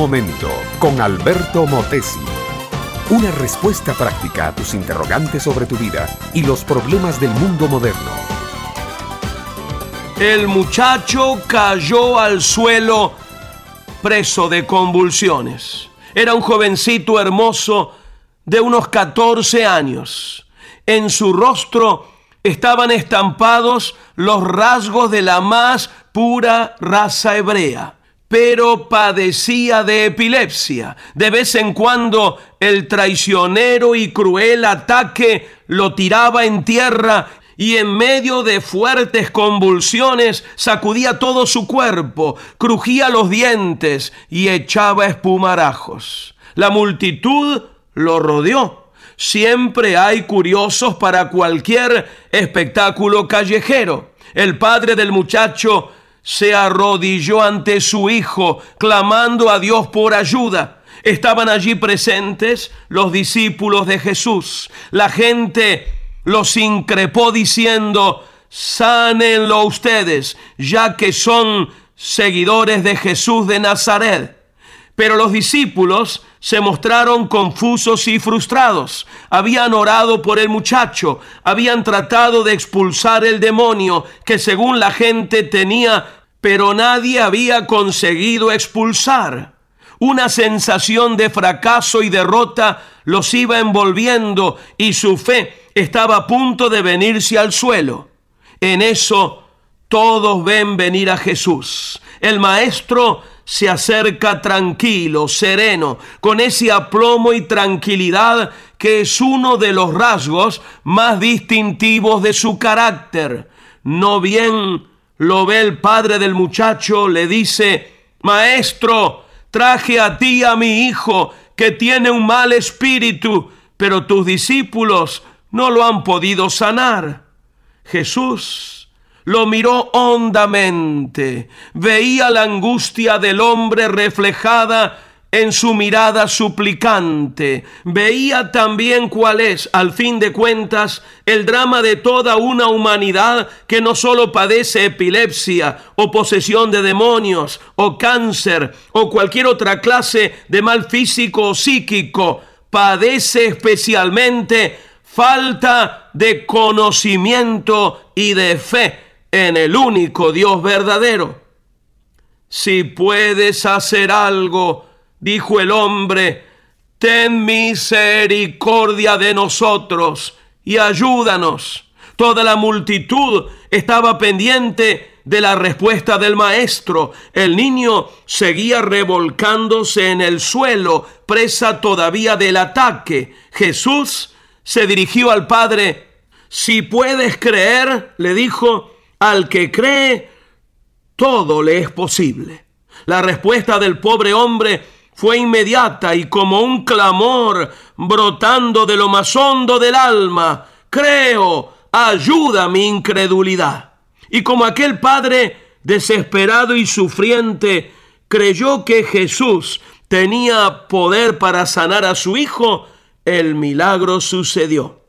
momento con Alberto Motesi. Una respuesta práctica a tus interrogantes sobre tu vida y los problemas del mundo moderno. El muchacho cayó al suelo preso de convulsiones. Era un jovencito hermoso de unos 14 años. En su rostro estaban estampados los rasgos de la más pura raza hebrea pero padecía de epilepsia. De vez en cuando el traicionero y cruel ataque lo tiraba en tierra y en medio de fuertes convulsiones sacudía todo su cuerpo, crujía los dientes y echaba espumarajos. La multitud lo rodeó. Siempre hay curiosos para cualquier espectáculo callejero. El padre del muchacho se arrodilló ante su hijo, clamando a Dios por ayuda. Estaban allí presentes los discípulos de Jesús. La gente los increpó diciendo, sánenlo ustedes, ya que son seguidores de Jesús de Nazaret. Pero los discípulos se mostraron confusos y frustrados. Habían orado por el muchacho, habían tratado de expulsar el demonio que según la gente tenía, pero nadie había conseguido expulsar. Una sensación de fracaso y derrota los iba envolviendo y su fe estaba a punto de venirse al suelo. En eso todos ven venir a Jesús. El maestro se acerca tranquilo, sereno, con ese aplomo y tranquilidad que es uno de los rasgos más distintivos de su carácter. No bien lo ve el padre del muchacho, le dice, Maestro, traje a ti a mi hijo que tiene un mal espíritu, pero tus discípulos no lo han podido sanar. Jesús lo miró hondamente, veía la angustia del hombre reflejada en su mirada suplicante, veía también cuál es, al fin de cuentas, el drama de toda una humanidad que no solo padece epilepsia o posesión de demonios o cáncer o cualquier otra clase de mal físico o psíquico, padece especialmente falta de conocimiento y de fe en el único Dios verdadero. Si puedes hacer algo, dijo el hombre, ten misericordia de nosotros y ayúdanos. Toda la multitud estaba pendiente de la respuesta del maestro. El niño seguía revolcándose en el suelo, presa todavía del ataque. Jesús se dirigió al Padre. Si puedes creer, le dijo, al que cree, todo le es posible. La respuesta del pobre hombre fue inmediata y como un clamor brotando de lo más hondo del alma. Creo, ayuda mi incredulidad. Y como aquel padre desesperado y sufriente creyó que Jesús tenía poder para sanar a su hijo, el milagro sucedió.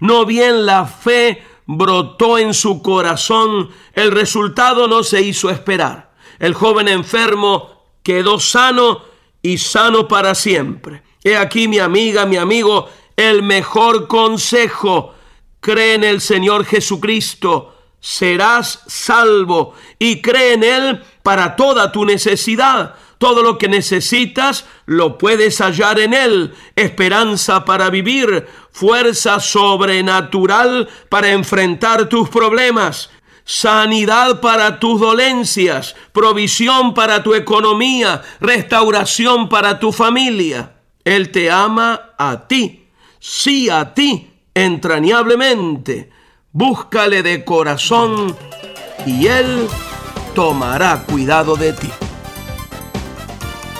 No bien la fe brotó en su corazón, el resultado no se hizo esperar. El joven enfermo quedó sano y sano para siempre. He aquí mi amiga, mi amigo, el mejor consejo. Cree en el Señor Jesucristo, serás salvo y cree en Él para toda tu necesidad todo lo que necesitas lo puedes hallar en Él. Esperanza para vivir, fuerza sobrenatural para enfrentar tus problemas, sanidad para tus dolencias, provisión para tu economía, restauración para tu familia. Él te ama a ti, sí a ti, entrañablemente. Búscale de corazón y Él tomará cuidado de ti.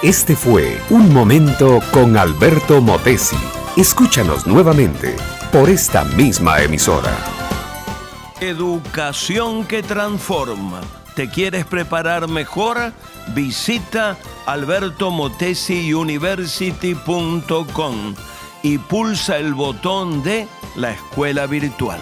Este fue Un Momento con Alberto Motesi. Escúchanos nuevamente por esta misma emisora. Educación que transforma. ¿Te quieres preparar mejor? Visita albertomotesiuniversity.com y pulsa el botón de la escuela virtual.